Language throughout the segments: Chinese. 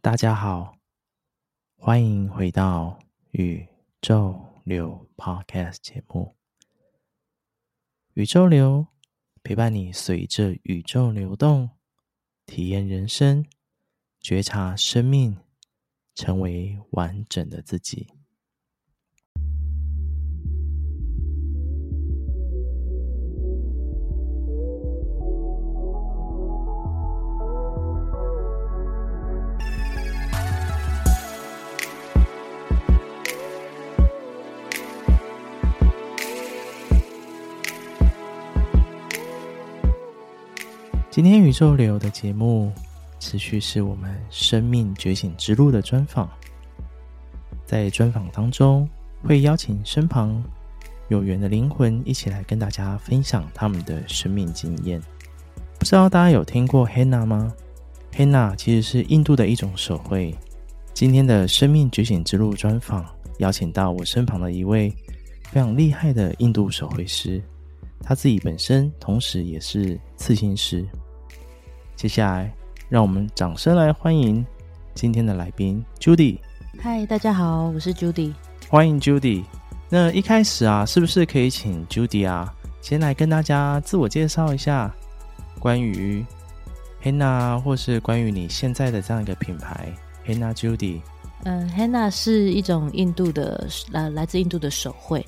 大家好，欢迎回到宇宙流 Podcast 节目。宇宙流陪伴你，随着宇宙流动，体验人生，觉察生命，成为完整的自己。今天宇宙流的节目持续是我们生命觉醒之路的专访，在专访当中会邀请身旁有缘的灵魂一起来跟大家分享他们的生命经验。不知道大家有听过 Henna 吗？Henna 其实是印度的一种手绘。今天的生命觉醒之路专访邀请到我身旁的一位非常厉害的印度手绘师，他自己本身同时也是刺青师。接下来，让我们掌声来欢迎今天的来宾 Judy。嗨，大家好，我是 Judy。欢迎 Judy。那一开始啊，是不是可以请 Judy 啊，先来跟大家自我介绍一下，关于 Hanna 或是关于你现在的这样一个品牌 Hanna Judy。嗯，Hanna 是一种印度的，呃，来自印度的手绘。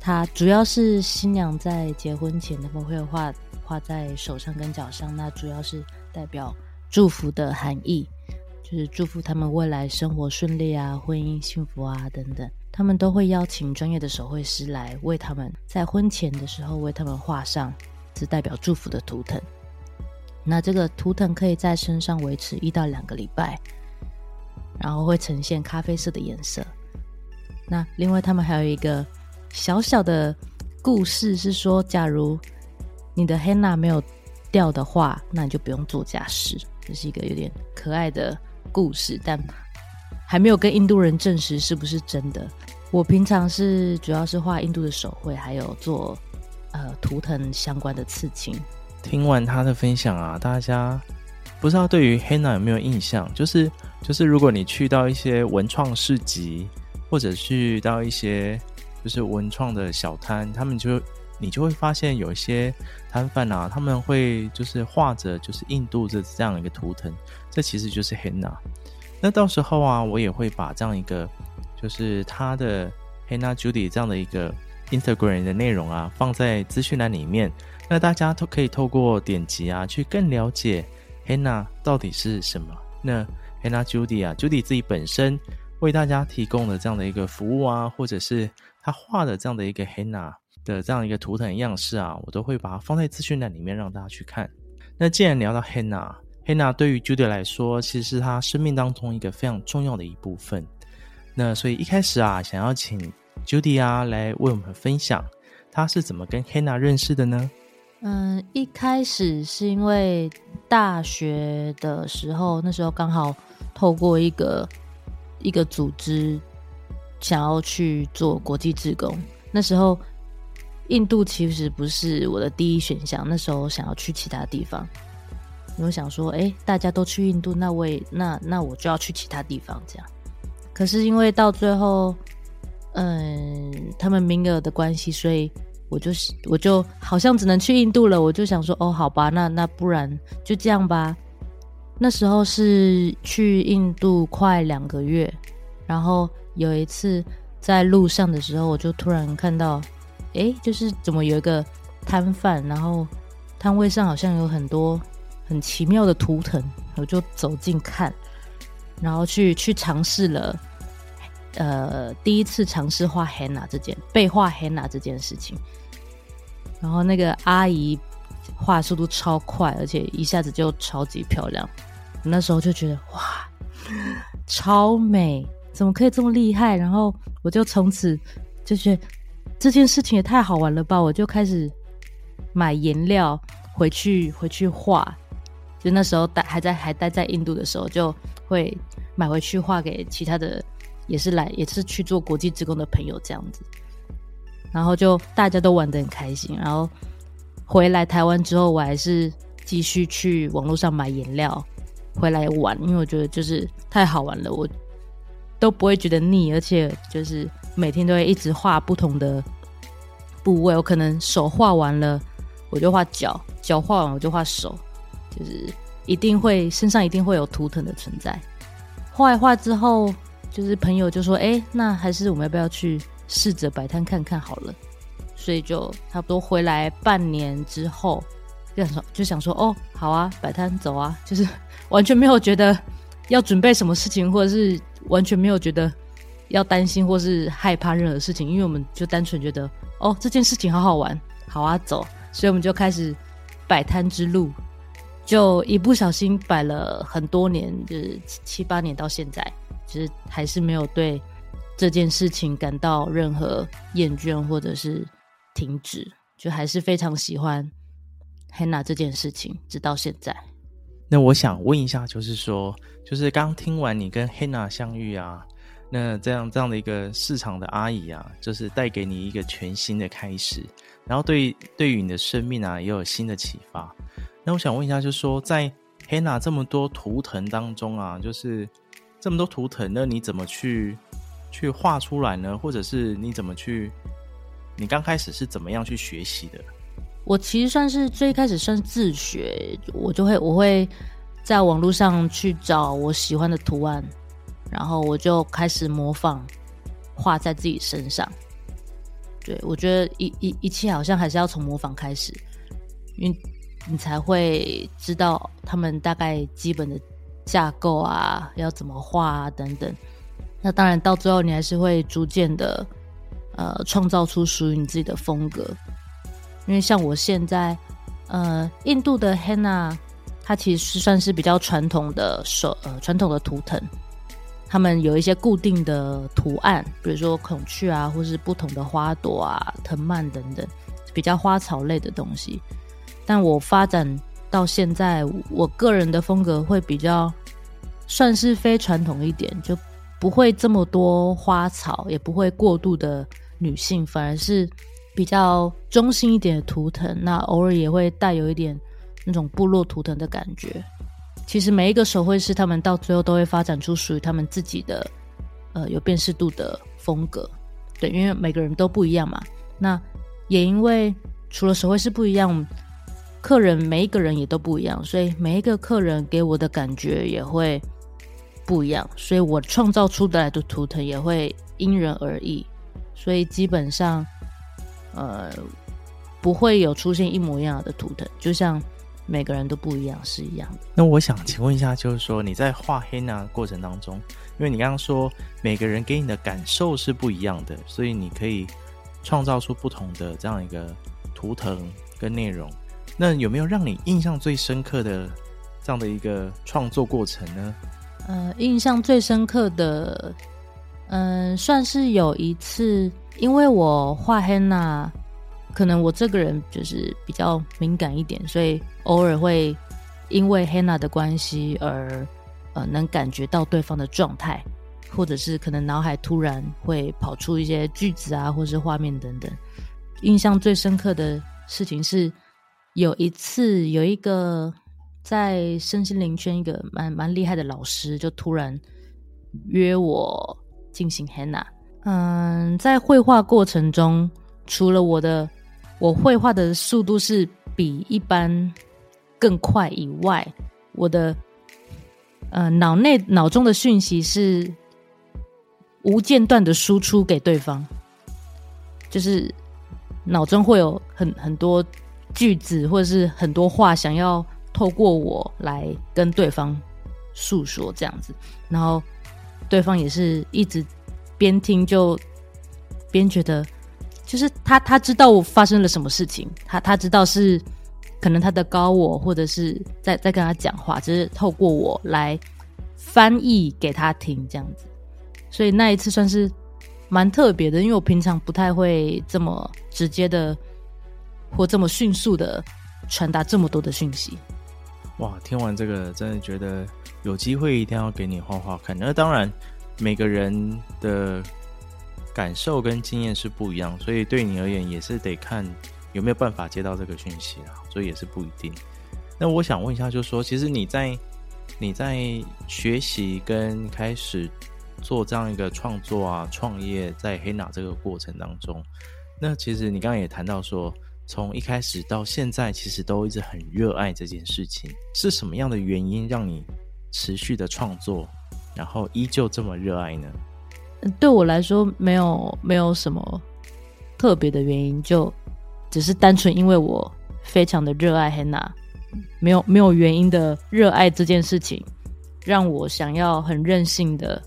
它主要是新娘在结婚前，他们会画画在手上跟脚上，那主要是。代表祝福的含义，就是祝福他们未来生活顺利啊，婚姻幸福啊等等。他们都会邀请专业的手绘师来为他们在婚前的时候为他们画上是代表祝福的图腾。那这个图腾可以在身上维持一到两个礼拜，然后会呈现咖啡色的颜色。那另外他们还有一个小小的故事，是说假如你的 Henna 没有掉的话，那你就不用做家事。这是一个有点可爱的故事，但还没有跟印度人证实是不是真的。我平常是主要是画印度的手绘，还有做呃图腾相关的刺青。听完他的分享啊，大家不知道对于 Henna 有没有印象？就是就是，如果你去到一些文创市集，或者去到一些就是文创的小摊，他们就。你就会发现有一些摊贩啊，他们会就是画着就是印度这这样一个图腾，这其实就是 Henna。那到时候啊，我也会把这样一个就是他的 Henna Judy 这样的一个 Instagram 的内容啊，放在资讯栏里面，那大家都可以透过点击啊，去更了解 Henna 到底是什么。那 Henna Judy 啊，Judy 自己本身为大家提供的这样的一个服务啊，或者是他画的这样的一个 Henna。的这样一个图腾样式啊，我都会把它放在资讯栏里面让大家去看。那既然聊到 Hannah，Hannah 对于 Judy 来说，其实是他生命当中一个非常重要的一部分。那所以一开始啊，想要请 Judy 啊来为我们分享，他是怎么跟 Hannah 认识的呢？嗯，一开始是因为大学的时候，那时候刚好透过一个一个组织想要去做国际志工，那时候。印度其实不是我的第一选项，那时候想要去其他地方。我想说，哎，大家都去印度，那我也那那我就要去其他地方这样。可是因为到最后，嗯，他们名额的关系，所以我就我就好像只能去印度了。我就想说，哦，好吧，那那不然就这样吧。那时候是去印度快两个月，然后有一次在路上的时候，我就突然看到。哎，就是怎么有一个摊贩，然后摊位上好像有很多很奇妙的图腾，我就走近看，然后去去尝试了，呃，第一次尝试画 Henna 这件被画 Henna 这件事情，然后那个阿姨画速度超快，而且一下子就超级漂亮，那时候就觉得哇，超美，怎么可以这么厉害？然后我就从此就觉得。这件事情也太好玩了吧！我就开始买颜料回去回去画，就那时候待还在还待在印度的时候，就会买回去画给其他的，也是来也是去做国际职工的朋友这样子。然后就大家都玩得很开心。然后回来台湾之后，我还是继续去网络上买颜料回来玩，因为我觉得就是太好玩了，我都不会觉得腻，而且就是每天都会一直画不同的部位。我可能手画完了，我就画脚；脚画完我就画手。就是一定会身上一定会有图腾的存在。画一画之后，就是朋友就说：“哎，那还是我们要不要去试着摆摊看看好了？”所以就差不多回来半年之后，就想说就想说：“哦，好啊，摆摊走啊！”就是完全没有觉得要准备什么事情，或者是完全没有觉得要担心或是害怕任何事情，因为我们就单纯觉得：“哦，这件事情好好玩，好啊，走！”所以我们就开始摆摊之路。就一不小心摆了很多年，就是七八年到现在，其实还是没有对这件事情感到任何厌倦或者是停止，就还是非常喜欢 Hanna 这件事情，直到现在。那我想问一下，就是说，就是刚听完你跟 Hanna 相遇啊，那这样这样的一个市场的阿姨啊，就是带给你一个全新的开始，然后对对于你的生命啊，也有新的启发。那我想问一下，就是说，在 Henna 这么多图腾当中啊，就是这么多图腾，那你怎么去去画出来呢？或者是你怎么去？你刚开始是怎么样去学习的？我其实算是最开始算自学，我就会我会在网络上去找我喜欢的图案，然后我就开始模仿画在自己身上。对，我觉得一一一切好像还是要从模仿开始，因为。你才会知道他们大概基本的架构啊，要怎么画啊等等。那当然到最后你还是会逐渐的呃创造出属于你自己的风格。因为像我现在呃印度的 Henna，它其实是算是比较传统的手呃传统的图腾，他们有一些固定的图案，比如说孔雀啊，或是不同的花朵啊、藤蔓等等，比较花草类的东西。但我发展到现在，我个人的风格会比较算是非传统一点，就不会这么多花草，也不会过度的女性，反而是比较中性一点的图腾。那偶尔也会带有一点那种部落图腾的感觉。其实每一个手绘师，他们到最后都会发展出属于他们自己的呃有辨识度的风格。对，因为每个人都不一样嘛。那也因为除了手绘师不一样。客人每一个人也都不一样，所以每一个客人给我的感觉也会不一样，所以我创造出来的图腾也会因人而异，所以基本上，呃，不会有出现一模一样的图腾，就像每个人都不一样是一样的。那我想请问一下，就是说你在画 Henna 过程当中，因为你刚刚说每个人给你的感受是不一样的，所以你可以创造出不同的这样一个图腾跟内容。那有没有让你印象最深刻的这样的一个创作过程呢？呃，印象最深刻的，嗯、呃，算是有一次，因为我画 Henna，可能我这个人就是比较敏感一点，所以偶尔会因为 Hanna 的关系而呃能感觉到对方的状态，或者是可能脑海突然会跑出一些句子啊，或是画面等等。印象最深刻的事情是。有一次，有一个在身心灵圈一个蛮蛮厉害的老师，就突然约我进行 Hanna。嗯，在绘画过程中，除了我的我绘画的速度是比一般更快以外，我的呃脑内脑中的讯息是无间断的输出给对方，就是脑中会有很很多。句子或者是很多话，想要透过我来跟对方诉说这样子，然后对方也是一直边听就边觉得，就是他他知道我发生了什么事情，他他知道是可能他的高我或者是在在跟他讲话，只是透过我来翻译给他听这样子，所以那一次算是蛮特别的，因为我平常不太会这么直接的。或这么迅速的传达这么多的讯息，哇，听完这个，真的觉得有机会一定要给你画画看。那当然，每个人的感受跟经验是不一样，所以对你而言也是得看有没有办法接到这个讯息啊，所以也是不一定。那我想问一下，就是说，其实你在你在学习跟开始做这样一个创作啊、创业，在黑娜这个过程当中，那其实你刚刚也谈到说。从一开始到现在，其实都一直很热爱这件事情。是什么样的原因让你持续的创作，然后依旧这么热爱呢？对我来说，没有没有什么特别的原因，就只是单纯因为我非常的热爱 Henna，没有没有原因的热爱这件事情，让我想要很任性的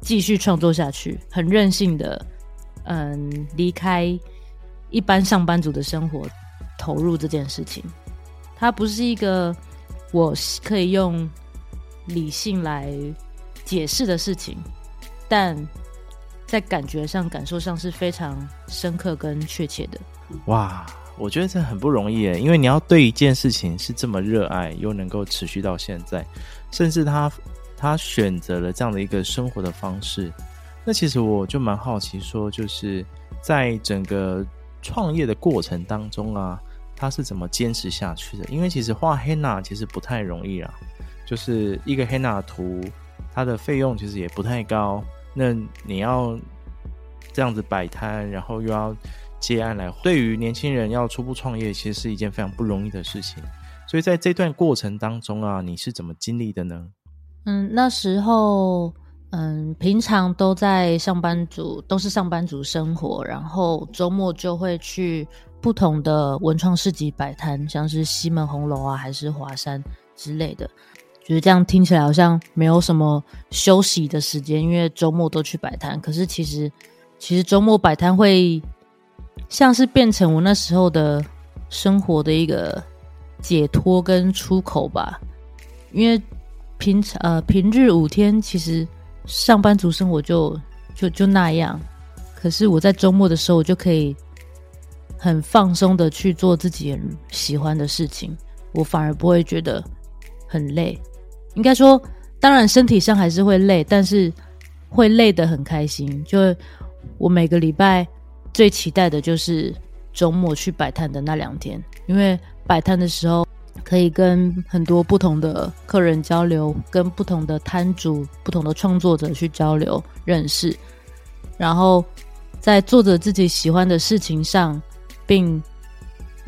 继续创作下去，很任性的嗯离开。一般上班族的生活，投入这件事情，它不是一个我可以用理性来解释的事情，但在感觉上、感受上是非常深刻跟确切的。哇，我觉得这很不容易耶，因为你要对一件事情是这么热爱，又能够持续到现在，甚至他他选择了这样的一个生活的方式。那其实我就蛮好奇，说就是在整个。创业的过程当中啊，他是怎么坚持下去的？因为其实画黑娜其实不太容易啊，就是一个黑娜图，它的费用其实也不太高。那你要这样子摆摊，然后又要接案来，对于年轻人要初步创业，其实是一件非常不容易的事情。所以在这段过程当中啊，你是怎么经历的呢？嗯，那时候。嗯，平常都在上班族，都是上班族生活，然后周末就会去不同的文创市集摆摊，像是西门红楼啊，还是华山之类的。觉得这样听起来好像没有什么休息的时间，因为周末都去摆摊。可是其实，其实周末摆摊会像是变成我那时候的生活的一个解脱跟出口吧。因为平常呃平日五天其实。上班族生活就就就那样，可是我在周末的时候，我就可以很放松的去做自己很喜欢的事情，我反而不会觉得很累。应该说，当然身体上还是会累，但是会累得很开心。就我每个礼拜最期待的就是周末去摆摊的那两天，因为摆摊的时候。可以跟很多不同的客人交流，跟不同的摊主、不同的创作者去交流认识，然后在做着自己喜欢的事情上，并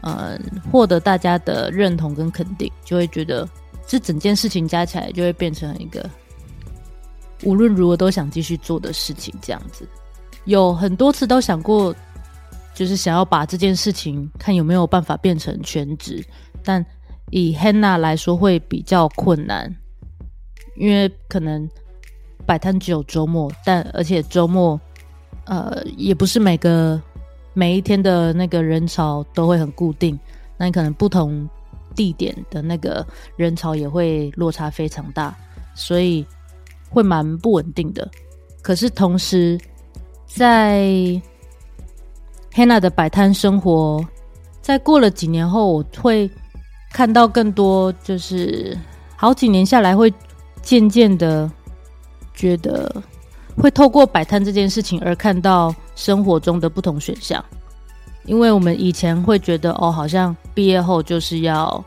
呃获得大家的认同跟肯定，就会觉得这整件事情加起来就会变成一个无论如何都想继续做的事情。这样子有很多次都想过，就是想要把这件事情看有没有办法变成全职，但。以 Hannah 来说会比较困难，因为可能摆摊只有周末，但而且周末，呃，也不是每个每一天的那个人潮都会很固定，那你可能不同地点的那个人潮也会落差非常大，所以会蛮不稳定的。可是同时，在 Hannah 的摆摊生活，在过了几年后，我会。看到更多，就是好几年下来，会渐渐的觉得，会透过摆摊这件事情而看到生活中的不同选项。因为我们以前会觉得，哦，好像毕业后就是要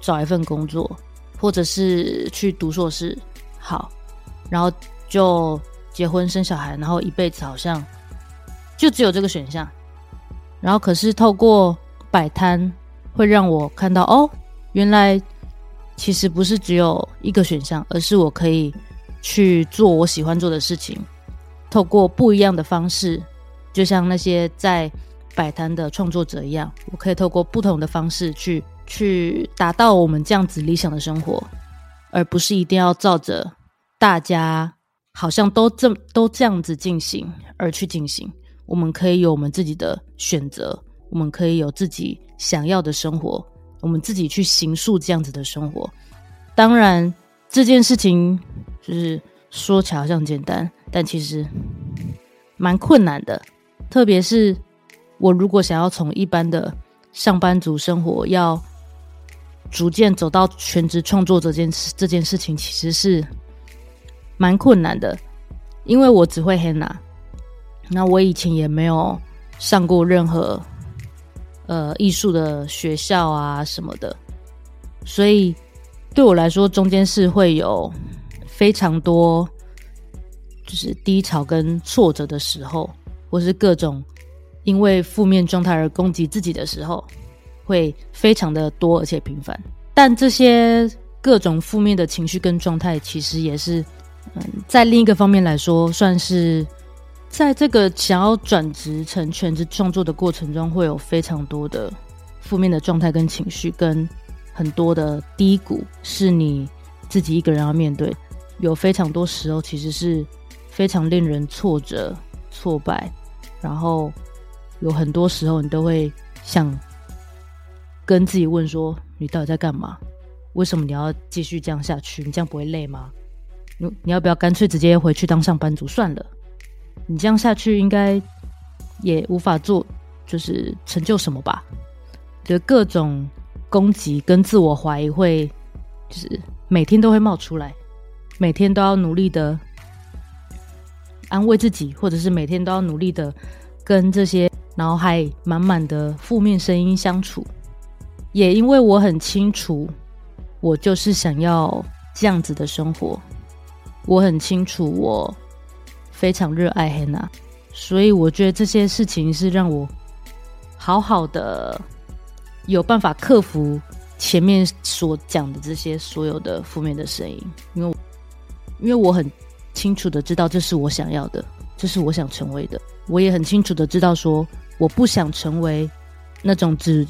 找一份工作，或者是去读硕士，好，然后就结婚生小孩，然后一辈子好像就只有这个选项。然后可是透过摆摊。会让我看到哦，原来其实不是只有一个选项，而是我可以去做我喜欢做的事情，透过不一样的方式，就像那些在摆摊的创作者一样，我可以透过不同的方式去去达到我们这样子理想的生活，而不是一定要照着大家好像都这都这样子进行而去进行。我们可以有我们自己的选择，我们可以有自己。想要的生活，我们自己去形塑这样子的生活。当然，这件事情就是说起来好像简单，但其实蛮困难的。特别是我如果想要从一般的上班族生活要逐渐走到全职创作这件事，这件事情其实是蛮困难的，因为我只会 Henna，那我以前也没有上过任何呃艺术的学校啊什么的，所以对我来说，中间是会有非常多就是低潮跟挫折的时候，或是各种因为负面状态而攻击自己的时候。会非常的多而且频繁，但这些各种负面的情绪跟状态，其实也是，嗯，在另一个方面来说，算是在这个想要转职成全职创作的过程中，会有非常多的负面的状态跟情绪，跟很多的低谷，是你自己一个人要面对。有非常多时候，其实是非常令人挫折、挫败，然后有很多时候，你都会想。跟自己问说：“你到底在干嘛？为什么你要继续这样下去？你这样不会累吗？你你要不要干脆直接回去当上班族算了？你这样下去应该也无法做，就是成就什么吧？就各种攻击跟自我怀疑会，就是每天都会冒出来，每天都要努力的安慰自己，或者是每天都要努力的跟这些脑海满满的负面声音相处。”也因为我很清楚，我就是想要这样子的生活。我很清楚，我非常热爱 Henna，所以我觉得这些事情是让我好好的有办法克服前面所讲的这些所有的负面的声音。因为，因为我很清楚的知道这是我想要的，这是我想成为的。我也很清楚的知道说，我不想成为那种只。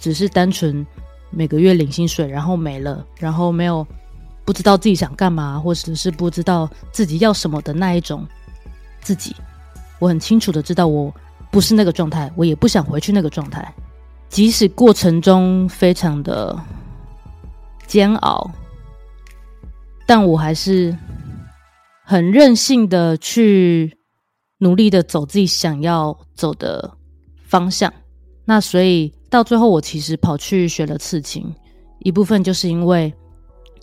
只是单纯每个月领薪水，然后没了，然后没有不知道自己想干嘛，或者是不知道自己要什么的那一种自己。我很清楚的知道，我不是那个状态，我也不想回去那个状态。即使过程中非常的煎熬，但我还是很任性的去努力的走自己想要走的方向。那所以。到最后，我其实跑去学了刺青，一部分就是因为，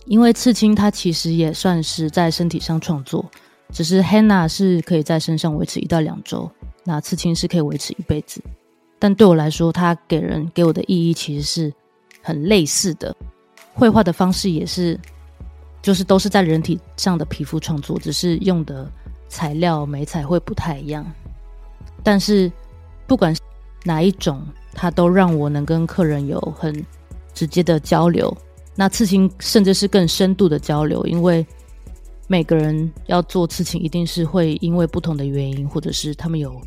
因为刺青它其实也算是在身体上创作，只是 Henna 是可以在身上维持一到两周，那刺青是可以维持一辈子。但对我来说，它给人给我的意义其实是很类似的，绘画的方式也是，就是都是在人体上的皮肤创作，只是用的材料媒材会不太一样。但是不管是哪一种。它都让我能跟客人有很直接的交流，那刺青甚至是更深度的交流，因为每个人要做刺青，一定是会因为不同的原因，或者是他们有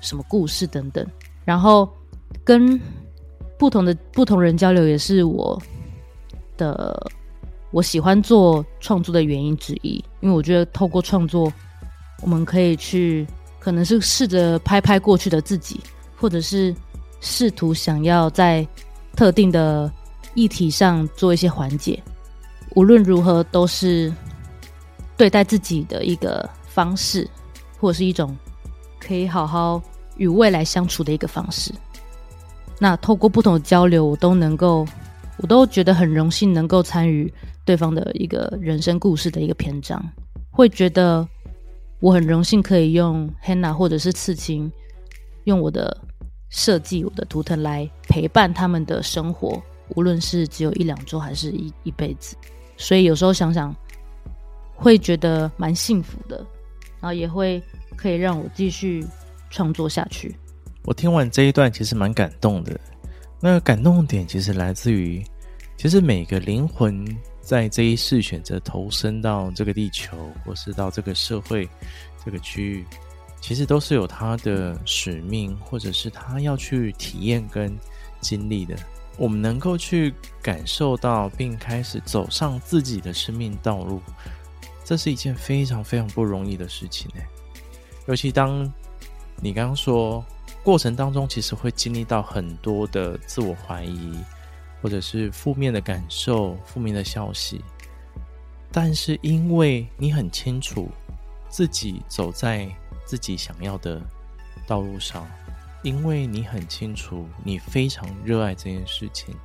什么故事等等，然后跟不同的不同人交流，也是我的我喜欢做创作的原因之一，因为我觉得透过创作，我们可以去可能是试着拍拍过去的自己，或者是。试图想要在特定的议题上做一些缓解，无论如何都是对待自己的一个方式，或者是一种可以好好与未来相处的一个方式。那透过不同的交流，我都能够，我都觉得很荣幸能够参与对方的一个人生故事的一个篇章，会觉得我很荣幸可以用 Hannah 或者是刺青，用我的。设计我的图腾来陪伴他们的生活，无论是只有一两周还是一一辈子。所以有时候想想，会觉得蛮幸福的，然后也会可以让我继续创作下去。我听完这一段，其实蛮感动的。那个感动点其实来自于，其实每个灵魂在这一世选择投身到这个地球，或是到这个社会这个区域。其实都是有他的使命，或者是他要去体验跟经历的。我们能够去感受到，并开始走上自己的生命道路，这是一件非常非常不容易的事情呢。尤其当你刚刚说过程当中，其实会经历到很多的自我怀疑，或者是负面的感受、负面的消息。但是因为你很清楚自己走在。自己想要的道路上，因为你很清楚，你非常热爱这件事情，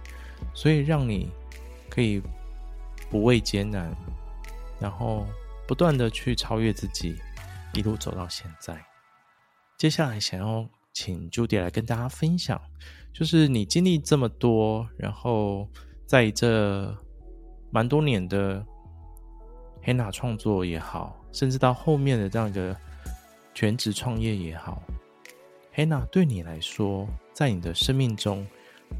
所以让你可以不畏艰难，然后不断的去超越自己，一路走到现在。接下来想要请 Judy 来跟大家分享，就是你经历这么多，然后在这蛮多年的 Hana 创作也好，甚至到后面的这样一个全职创业也好，Hana 对你来说，在你的生命中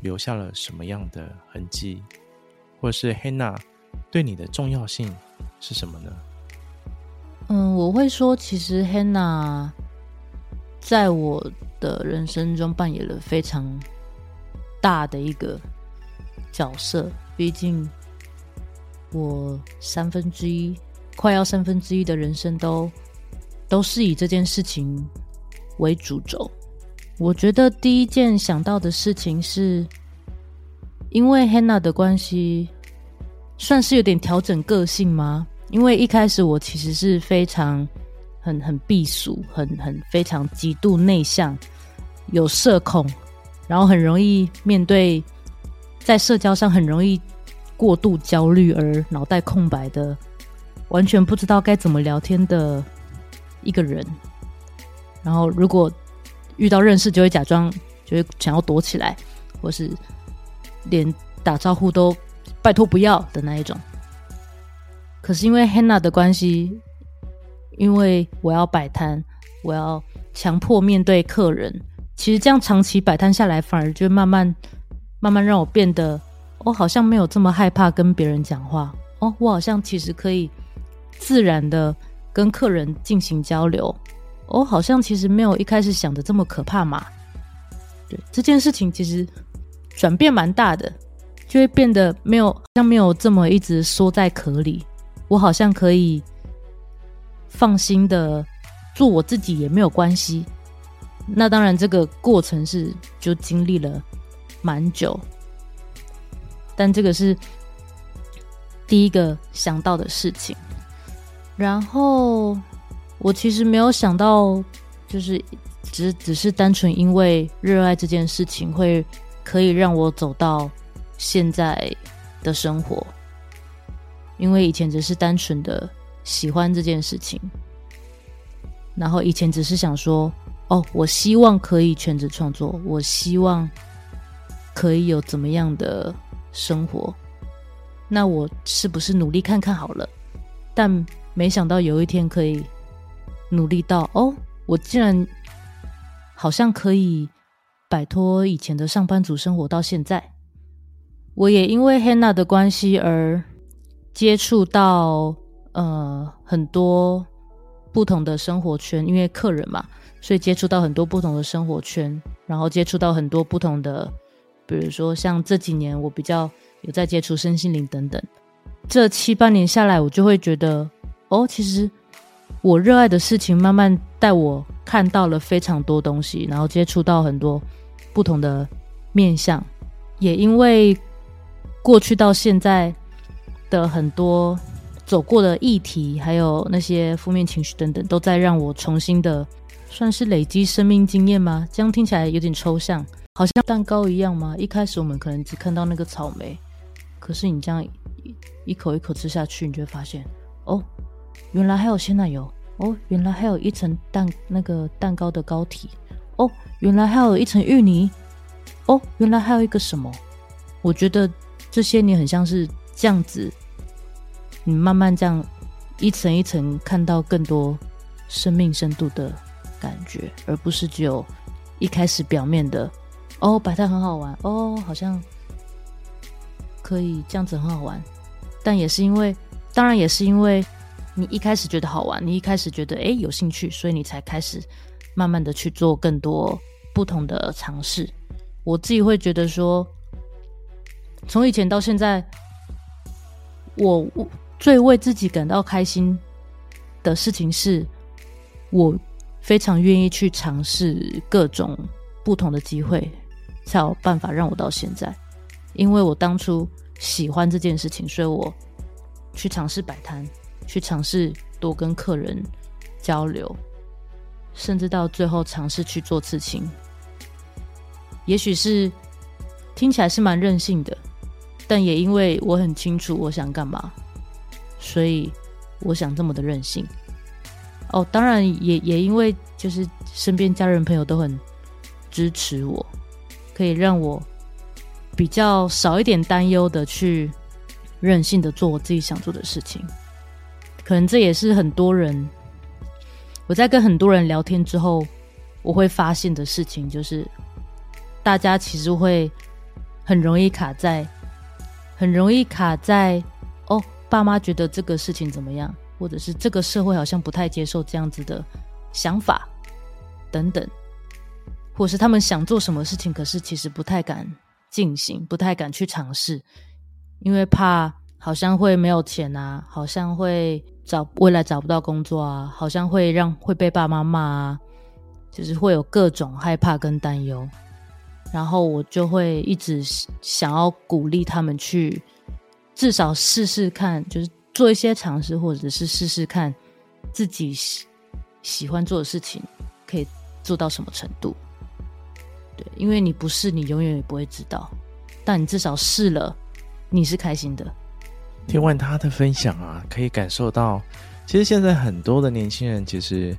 留下了什么样的痕迹？或是 Hana 对你的重要性是什么呢？嗯，我会说，其实 Hana 在我的人生中扮演了非常大的一个角色。毕竟我三分之一，快要三分之一的人生都都是以这件事情为主轴。我觉得第一件想到的事情是。因为 Hannah 的关系，算是有点调整个性吗？因为一开始我其实是非常很很避俗，很很非常极度内向，有社恐，然后很容易面对在社交上很容易过度焦虑而脑袋空白的，完全不知道该怎么聊天的一个人。然后如果遇到认识，就会假装就会想要躲起来，或是。连打招呼都拜托不要的那一种。可是因为 Hannah 的关系，因为我要摆摊，我要强迫面对客人，其实这样长期摆摊下来，反而就慢慢慢慢让我变得，我好像没有这么害怕跟别人讲话。哦，我好像其实可以自然的跟客人进行交流。我好像其实没有一开始想的这么可怕嘛。对，这件事情，其实。转变蛮大的，就会变得没有像没有这么一直缩在壳里。我好像可以放心的做我自己，也没有关系。那当然，这个过程是就经历了蛮久，但这个是第一个想到的事情。然后我其实没有想到，就是只只是单纯因为热爱这件事情会。可以让我走到现在的生活，因为以前只是单纯的喜欢这件事情，然后以前只是想说，哦，我希望可以全职创作，我希望可以有怎么样的生活，那我是不是努力看看好了？但没想到有一天可以努力到，哦，我竟然好像可以。摆脱以前的上班族生活到现在，我也因为 Hannah 的关系而接触到呃很多不同的生活圈，因为客人嘛，所以接触到很多不同的生活圈，然后接触到很多不同的，比如说像这几年我比较有在接触身心灵等等，这七八年下来，我就会觉得哦，其实我热爱的事情慢慢带我看到了非常多东西，然后接触到很多。不同的面向，也因为过去到现在的很多走过的议题，还有那些负面情绪等等，都在让我重新的算是累积生命经验吗？这样听起来有点抽象，好像蛋糕一样吗？一开始我们可能只看到那个草莓，可是你这样一口一口吃下去，你就会发现，哦，原来还有鲜奶油，哦，原来还有一层蛋那个蛋糕的膏体。哦，原来还有一层芋泥。哦，原来还有一个什么？我觉得这些你很像是这样子，你慢慢这样一层一层看到更多生命深度的感觉，而不是只有一开始表面的。哦，摆摊很好玩。哦，好像可以这样子很好玩。但也是因为，当然也是因为你一开始觉得好玩，你一开始觉得诶有兴趣，所以你才开始。慢慢的去做更多不同的尝试，我自己会觉得说，从以前到现在，我最为自己感到开心的事情是，我非常愿意去尝试各种不同的机会，才有办法让我到现在。因为我当初喜欢这件事情，所以我去尝试摆摊，去尝试多跟客人交流。甚至到最后尝试去做刺青，也许是听起来是蛮任性的，但也因为我很清楚我想干嘛，所以我想这么的任性。哦，当然也也因为就是身边家人朋友都很支持我，可以让我比较少一点担忧的去任性的做我自己想做的事情。可能这也是很多人，我在跟很多人聊天之后，我会发现的事情，就是大家其实会很容易卡在，很容易卡在哦，爸妈觉得这个事情怎么样？或者是这个社会好像不太接受这样子的想法，等等，或是他们想做什么事情，可是其实不太敢进行，不太敢去尝试，因为怕好像会没有钱啊，好像会找未来找不到工作啊，好像会让会被爸妈骂啊，就是会有各种害怕跟担忧，然后我就会一直想要鼓励他们去至少试试看，就是。做一些尝试，或者是试试看自己喜欢做的事情可以做到什么程度。对，因为你不试，你永远也不会知道。但你至少试了，你是开心的。听完他的分享啊，可以感受到，其实现在很多的年轻人，其实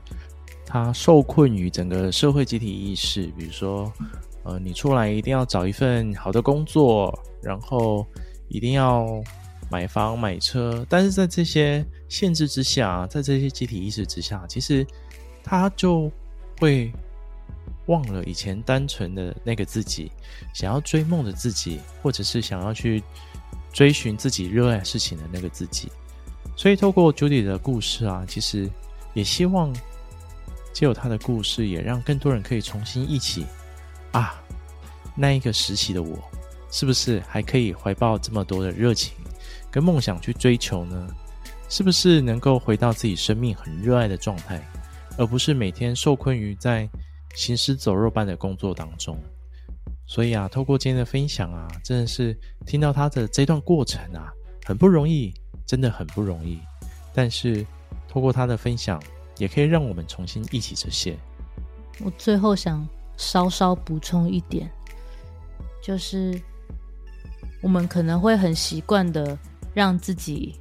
他受困于整个社会集体意识，比如说，呃，你出来一定要找一份好的工作，然后一定要。买房买车，但是在这些限制之下，在这些集体意识之下，其实他就会忘了以前单纯的那个自己，想要追梦的自己，或者是想要去追寻自己热爱事情的那个自己。所以，透过 Judy 的故事啊，其实也希望借由他的故事，也让更多人可以重新忆起啊，那一个时期的我，是不是还可以怀抱这么多的热情？跟梦想去追求呢，是不是能够回到自己生命很热爱的状态，而不是每天受困于在行尸走肉般的工作当中？所以啊，透过今天的分享啊，真的是听到他的这段过程啊，很不容易，真的很不容易。但是透过他的分享，也可以让我们重新忆起这些。我最后想稍稍补充一点，就是我们可能会很习惯的。让自己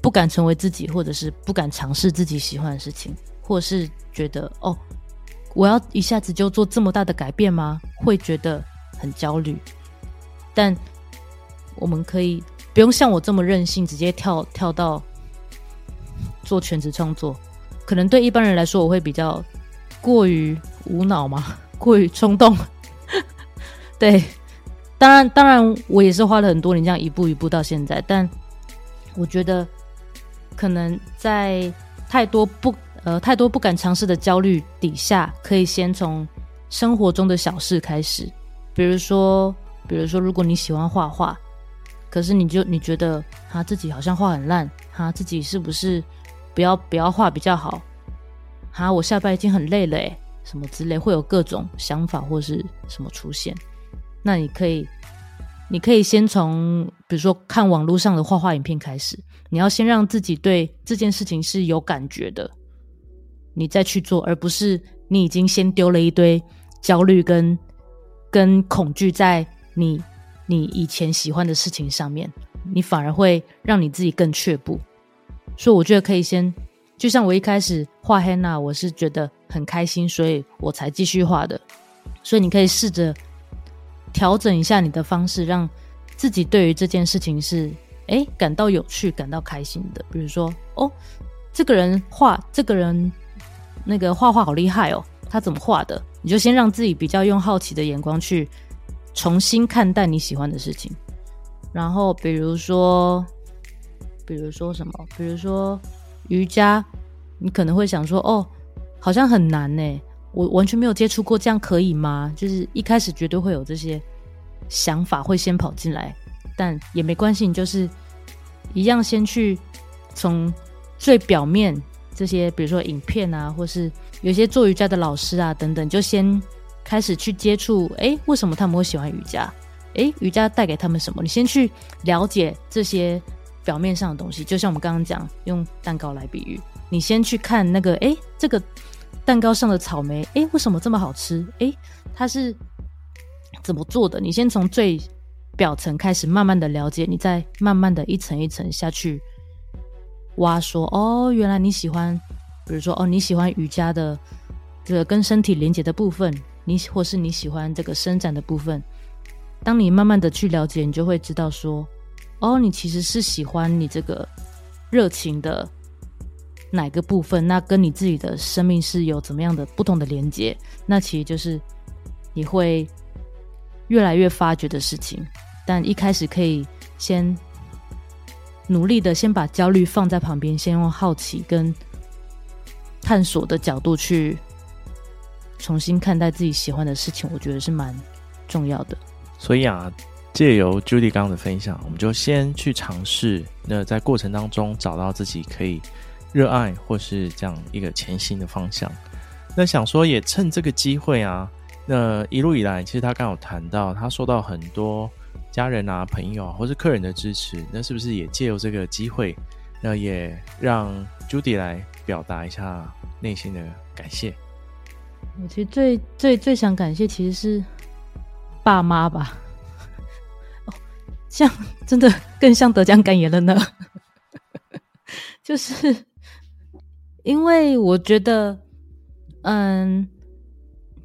不敢成为自己，或者是不敢尝试自己喜欢的事情，或是觉得哦，我要一下子就做这么大的改变吗？会觉得很焦虑。但我们可以不用像我这么任性，直接跳跳到做全职创作。可能对一般人来说，我会比较过于无脑嘛，过于冲动。对。当然，当然，我也是花了很多年这样一步一步到现在。但我觉得，可能在太多不呃太多不敢尝试的焦虑底下，可以先从生活中的小事开始。比如说，比如说，如果你喜欢画画，可是你就你觉得他自己好像画很烂，他自己是不是不要不要画比较好？哈，我下班已经很累了诶，什么之类，会有各种想法或是什么出现。那你可以，你可以先从比如说看网络上的画画影片开始。你要先让自己对这件事情是有感觉的，你再去做，而不是你已经先丢了一堆焦虑跟跟恐惧在你你以前喜欢的事情上面，你反而会让你自己更却步。所以我觉得可以先，就像我一开始画 Henna，我是觉得很开心，所以我才继续画的。所以你可以试着。调整一下你的方式，让自己对于这件事情是诶感到有趣、感到开心的。比如说，哦，这个人画，这个人那个画画好厉害哦，他怎么画的？你就先让自己比较用好奇的眼光去重新看待你喜欢的事情。然后，比如说，比如说什么？比如说瑜伽，你可能会想说，哦，好像很难呢。我完全没有接触过，这样可以吗？就是一开始绝对会有这些想法会先跑进来，但也没关系，你就是一样先去从最表面这些，比如说影片啊，或是有些做瑜伽的老师啊等等，就先开始去接触。诶，为什么他们会喜欢瑜伽？诶，瑜伽带给他们什么？你先去了解这些表面上的东西。就像我们刚刚讲，用蛋糕来比喻，你先去看那个，诶，这个。蛋糕上的草莓，诶，为什么这么好吃？诶，它是怎么做的？你先从最表层开始慢慢的了解，你再慢慢的一层一层下去挖说，哦，原来你喜欢，比如说哦，你喜欢瑜伽的这个跟身体连接的部分，你或是你喜欢这个伸展的部分。当你慢慢的去了解，你就会知道说，哦，你其实是喜欢你这个热情的哪个部分，那跟你自己的生命是有怎么样的不同的连接，那其实就是你会越来越发掘的事情。但一开始可以先努力的先把焦虑放在旁边，先用好奇跟探索的角度去重新看待自己喜欢的事情，我觉得是蛮重要的。所以啊，借由 Judy 刚刚的分享，我们就先去尝试，那在过程当中找到自己可以热爱或是这样一个前行的方向。那想说也趁这个机会啊，那一路以来，其实他刚有谈到，他受到很多家人啊、朋友啊或是客人的支持，那是不是也借由这个机会，那也让 Judy 来表达一下内心的感谢？我其实最最最想感谢，其实是。爸妈吧，哦，像真的更像得奖感言了呢。就是因为我觉得，嗯，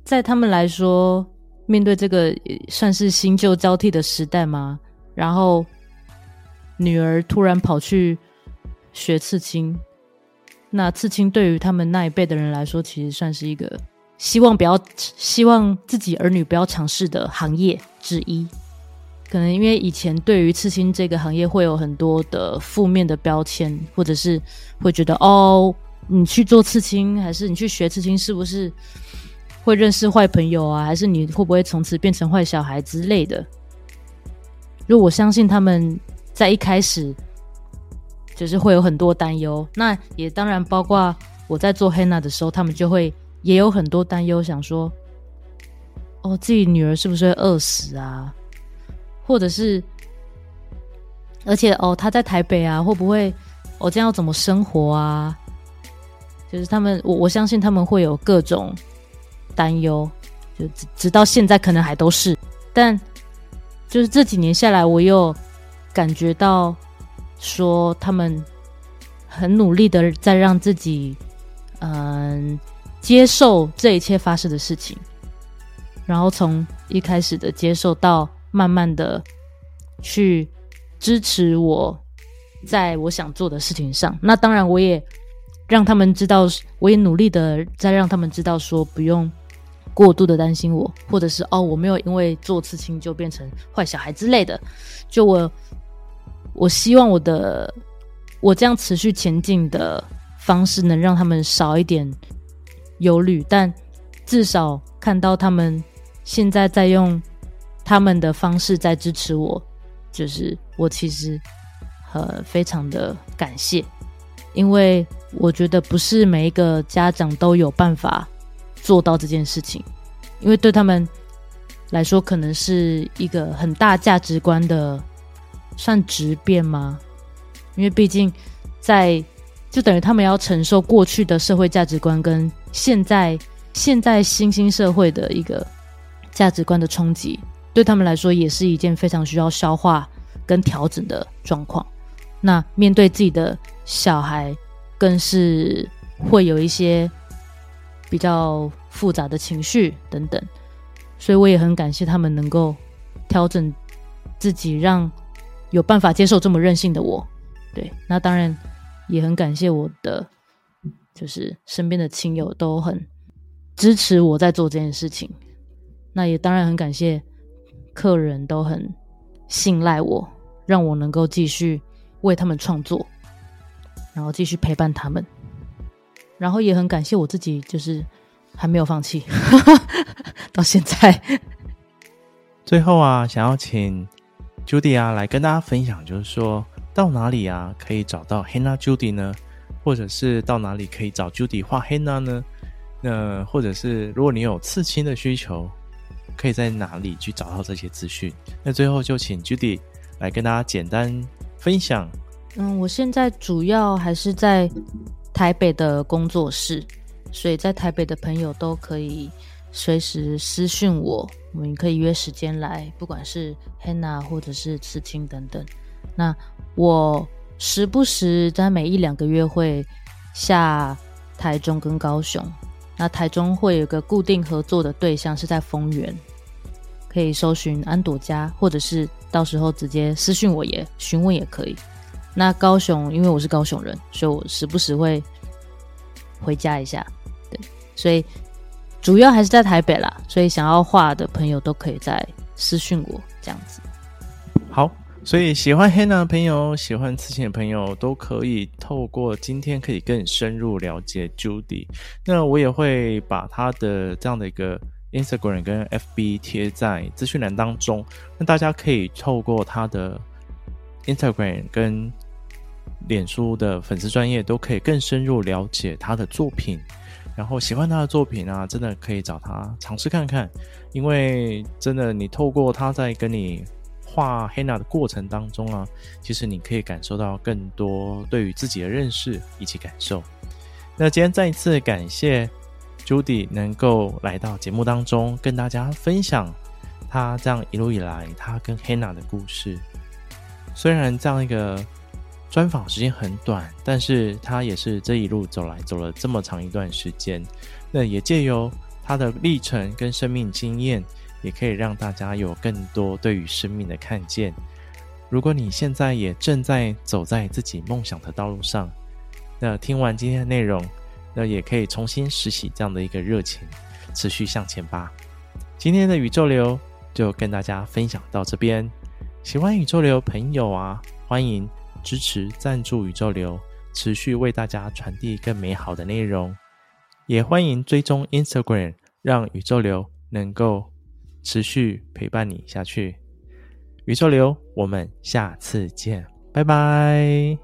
在他们来说，面对这个算是新旧交替的时代吗，然后女儿突然跑去学刺青，那刺青对于他们那一辈的人来说，其实算是一个。希望不要，希望自己儿女不要尝试的行业之一，可能因为以前对于刺青这个行业会有很多的负面的标签，或者是会觉得哦，你去做刺青，还是你去学刺青，是不是会认识坏朋友啊？还是你会不会从此变成坏小孩之类的？如果我相信他们在一开始就是会有很多担忧，那也当然包括我在做 Henna 的时候，他们就会。也有很多担忧，想说，哦，自己女儿是不是会饿死啊？或者是，而且哦，她在台北啊，会不会，我、哦、这样要怎么生活啊？就是他们，我我相信他们会有各种担忧，就直直到现在可能还都是，但就是这几年下来，我又感觉到说他们很努力的在让自己，嗯。接受这一切发生的事情，然后从一开始的接受到慢慢的去支持我，在我想做的事情上。那当然，我也让他们知道，我也努力的在让他们知道，说不用过度的担心我，或者是哦，我没有因为做刺青就变成坏小孩之类的。就我，我希望我的我这样持续前进的方式，能让他们少一点。忧虑，但至少看到他们现在在用他们的方式在支持我，就是我其实呃非常的感谢，因为我觉得不是每一个家长都有办法做到这件事情，因为对他们来说可能是一个很大价值观的算质变吗？因为毕竟在。就等于他们要承受过去的社会价值观跟现在现在新兴社会的一个价值观的冲击，对他们来说也是一件非常需要消化跟调整的状况。那面对自己的小孩，更是会有一些比较复杂的情绪等等。所以我也很感谢他们能够调整自己，让有办法接受这么任性的我。对，那当然。也很感谢我的，就是身边的亲友都很支持我在做这件事情。那也当然很感谢客人都很信赖我，让我能够继续为他们创作，然后继续陪伴他们。然后也很感谢我自己，就是还没有放弃到现在。最后啊，想要请 Judy 啊来跟大家分享，就是说。到哪里啊，可以找到 hanna Judy 呢？或者是到哪里可以找 Judy 画 hanna 呢？那或者是如果你有刺青的需求，可以在哪里去找到这些资讯？那最后就请 Judy 来跟大家简单分享。嗯，我现在主要还是在台北的工作室，所以在台北的朋友都可以随时私讯我，我们可以约时间来，不管是 Hanna 或者是刺青等等。那我时不时在每一两个月会下台中跟高雄。那台中会有个固定合作的对象是在丰原，可以搜寻安朵家，或者是到时候直接私讯我也询问也可以。那高雄因为我是高雄人，所以我时不时会回家一下。对，所以。主要还是在台北啦，所以想要画的朋友都可以在私讯我这样子。好，所以喜欢 Henna 的朋友，喜欢刺青的朋友，都可以透过今天可以更深入了解 Judy。那我也会把他的这样的一个 Instagram 跟 FB 贴在资讯栏当中，那大家可以透过他的 Instagram 跟脸书的粉丝专业，都可以更深入了解他的作品。然后喜欢他的作品啊，真的可以找他尝试看看，因为真的你透过他在跟你画 Hanna 的过程当中啊，其实你可以感受到更多对于自己的认识以及感受。那今天再一次感谢 Judy 能够来到节目当中，跟大家分享他这样一路以来他跟 Hanna 的故事。虽然这样一个。专访时间很短，但是他也是这一路走来走了这么长一段时间，那也借由他的历程跟生命经验，也可以让大家有更多对于生命的看见。如果你现在也正在走在自己梦想的道路上，那听完今天的内容，那也可以重新拾起这样的一个热情，持续向前吧。今天的宇宙流就跟大家分享到这边，喜欢宇宙流朋友啊，欢迎。支持赞助宇宙流，持续为大家传递更美好的内容，也欢迎追踪 Instagram，让宇宙流能够持续陪伴你下去。宇宙流，我们下次见，拜拜。